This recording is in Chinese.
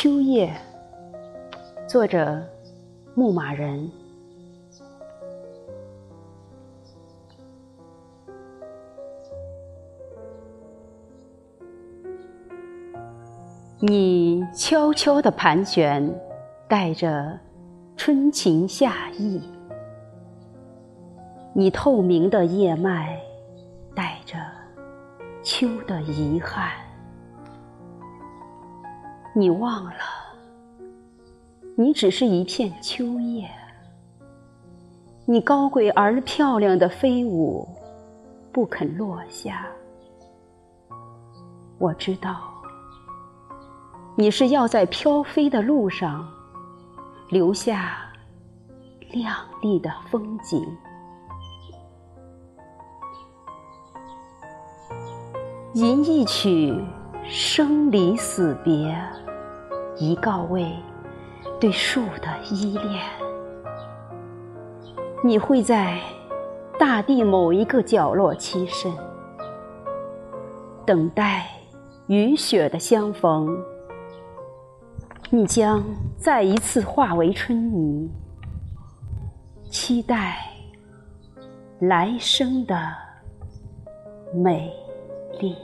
秋叶，作者牧马人。你悄悄地盘旋，带着春情夏意；你透明的叶脉，带着秋的遗憾。你忘了，你只是一片秋叶。你高贵而漂亮的飞舞，不肯落下。我知道，你是要在飘飞的路上留下亮丽的风景。吟一曲生离死别。以告慰对树的依恋，你会在大地某一个角落栖身，等待雨雪的相逢。你将再一次化为春泥，期待来生的美丽。